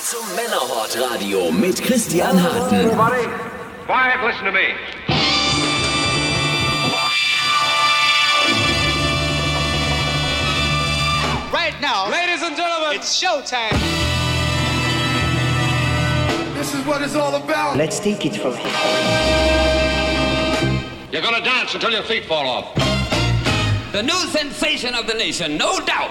zum Männerhort Radio mit Christian Harten. Everybody, quiet, listen to me. Right now, Ladies and gentlemen, it's showtime. this is what it's all about. Let's take it from here. You're gonna dance until your feet fall off. The new sensation of the nation, no doubt.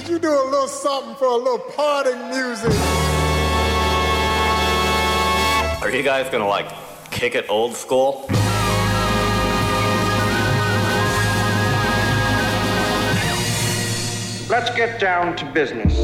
Would you do a little something for a little parting music? Are you guys gonna like kick it old school? Let's get down to business.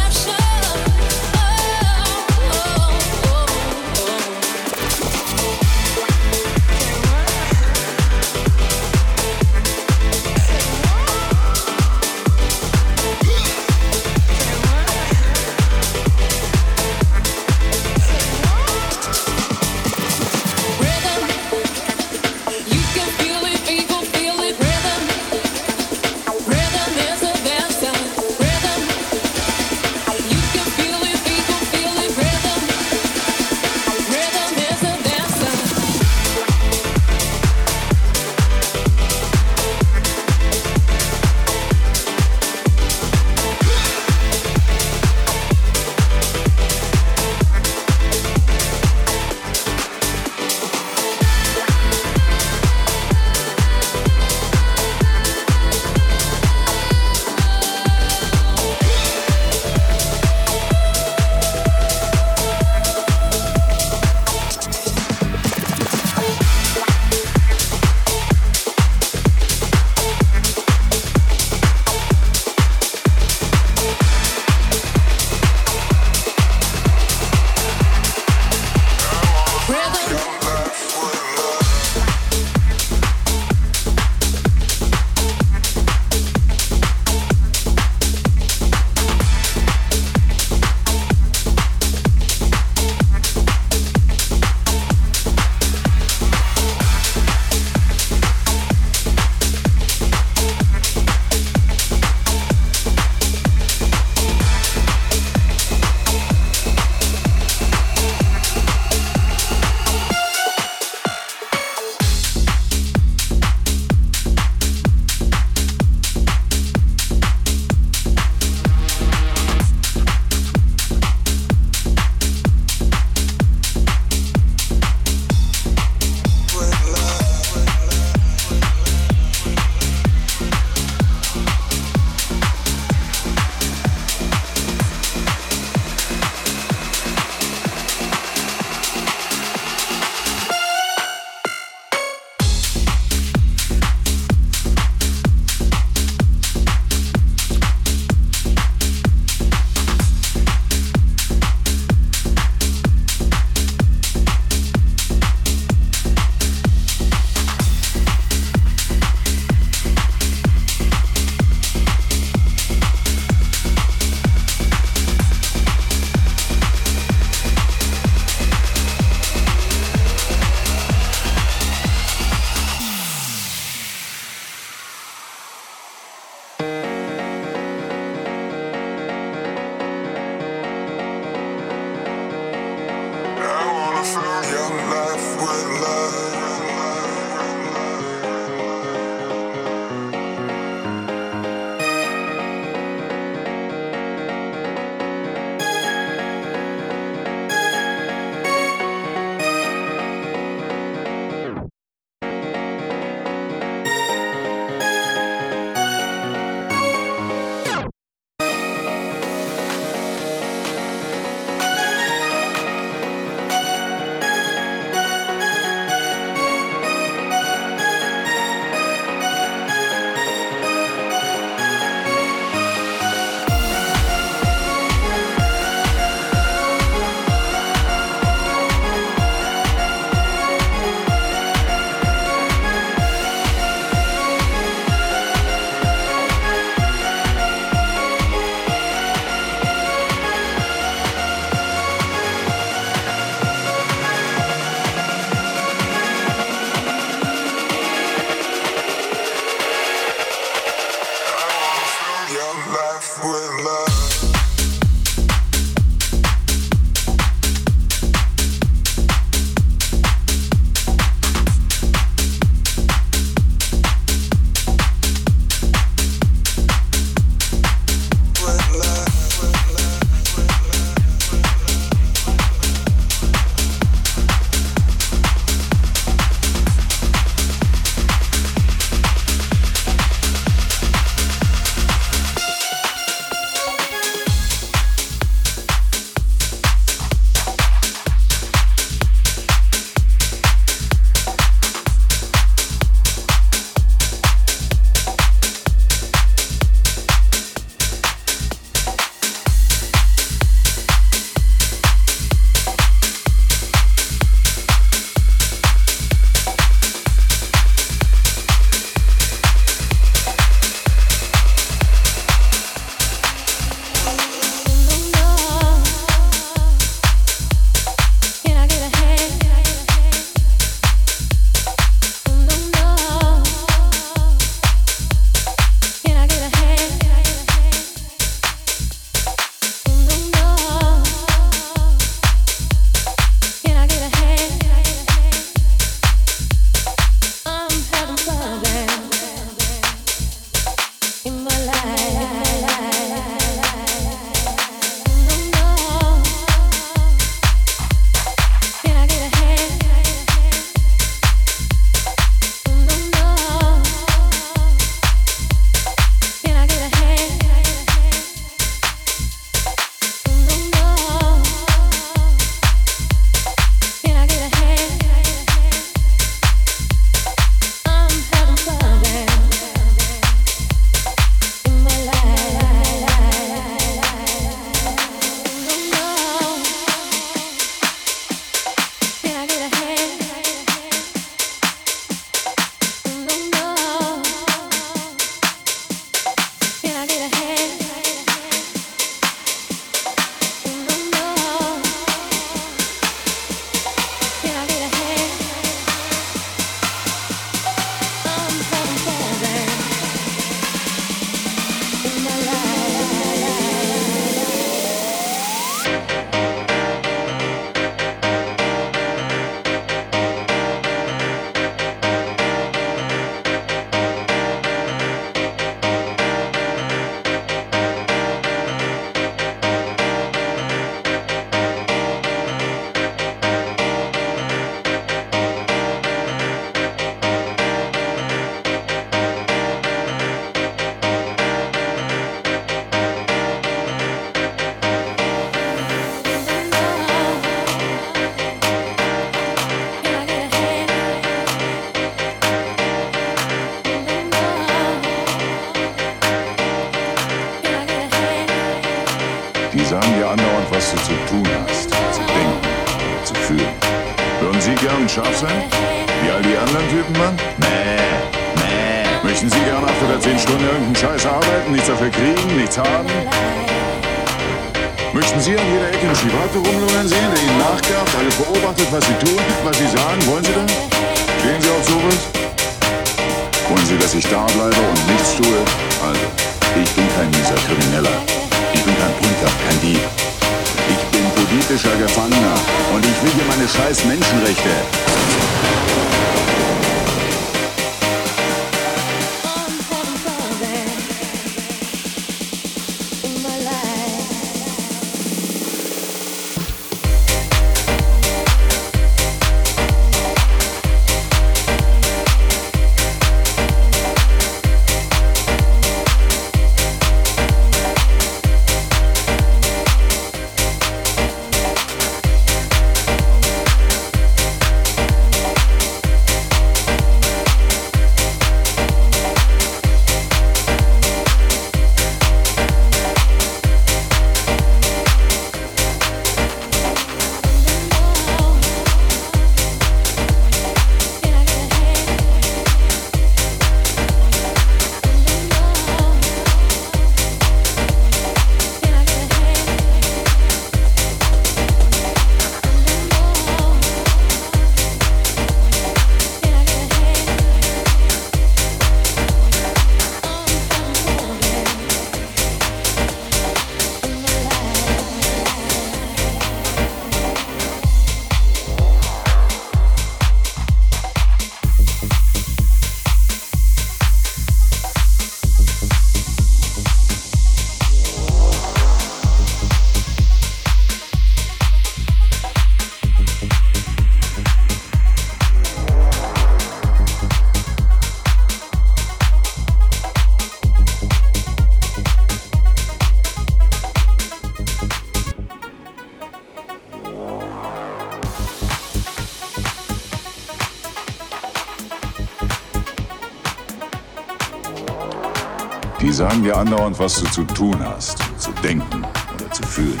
Dir andauernd, was du zu tun hast, zu denken oder zu fühlen.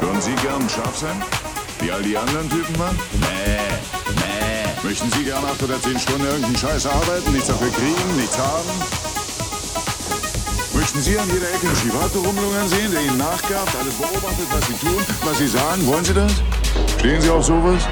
Würden Sie gern scharf sein? Wie all die anderen Typen, Mann? Nee, nee. Möchten Sie gern acht oder zehn Stunden irgendeinen Scheiß arbeiten, nichts dafür kriegen, nichts haben? Möchten Sie an jeder Ecke einen Schivato rumlungern sehen, der Ihnen nachgabt, alles beobachtet, was Sie tun, was Sie sagen? Wollen Sie das? Stehen Sie auf sowas?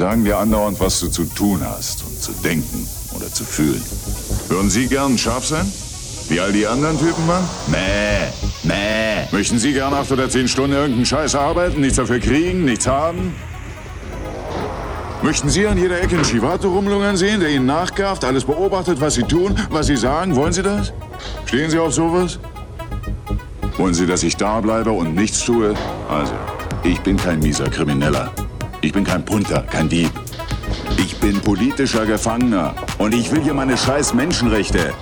Sagen dir andauernd, was du zu tun hast und zu denken oder zu fühlen. Würden Sie gern scharf sein? Wie all die anderen Typen waren? Mäh, mäh. Möchten Sie gern acht oder zehn Stunden irgendeinen Scheiß arbeiten, nichts dafür kriegen, nichts haben? Möchten Sie an jeder Ecke einen Chivato rumlungern sehen, der Ihnen nachgafft, alles beobachtet, was Sie tun, was Sie sagen? Wollen Sie das? Stehen Sie auf sowas? Wollen Sie, dass ich da bleibe und nichts tue? Also, ich bin kein mieser Krimineller. Ich bin kein Punter, kein Dieb. Ich bin politischer Gefangener und ich will hier meine scheiß Menschenrechte.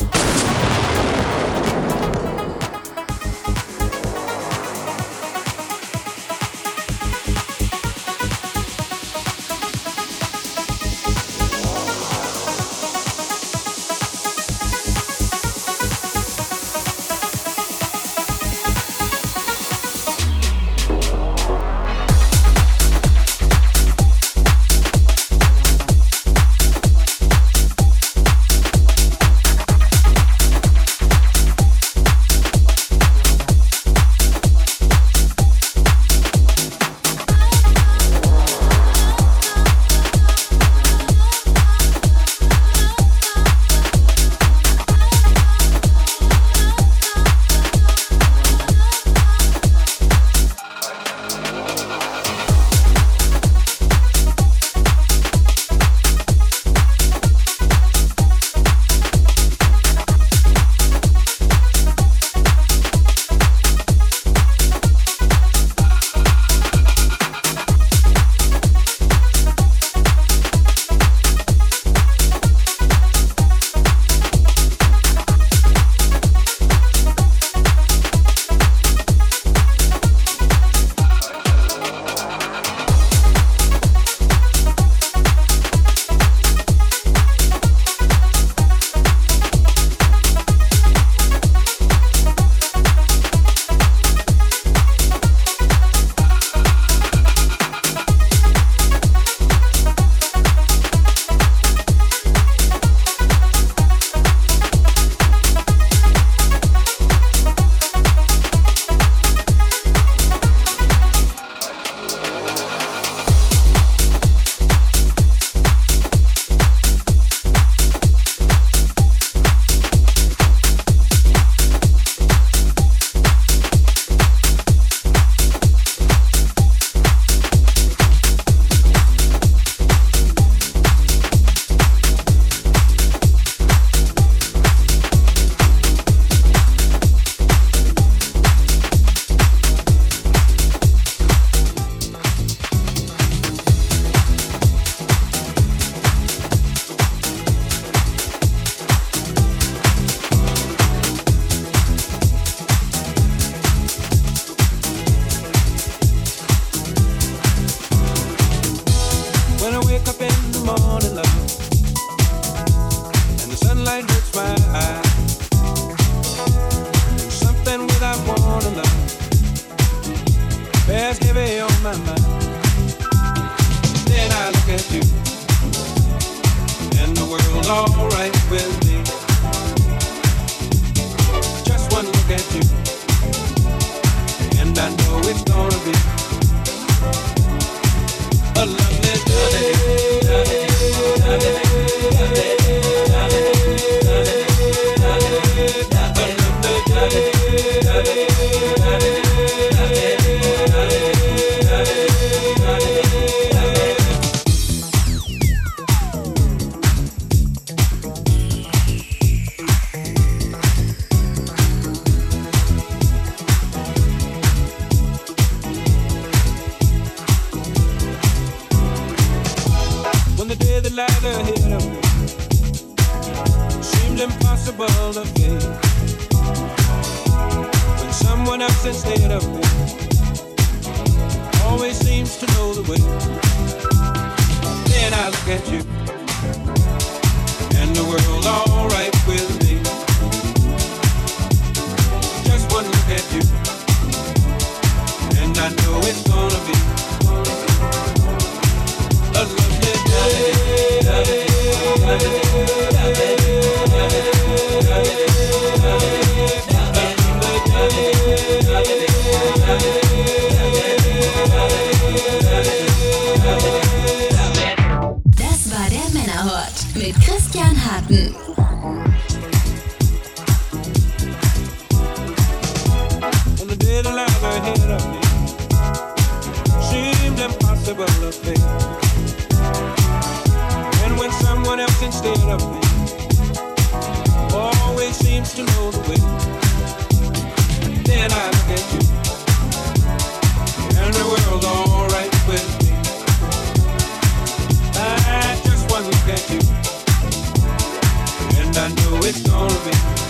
it's gonna be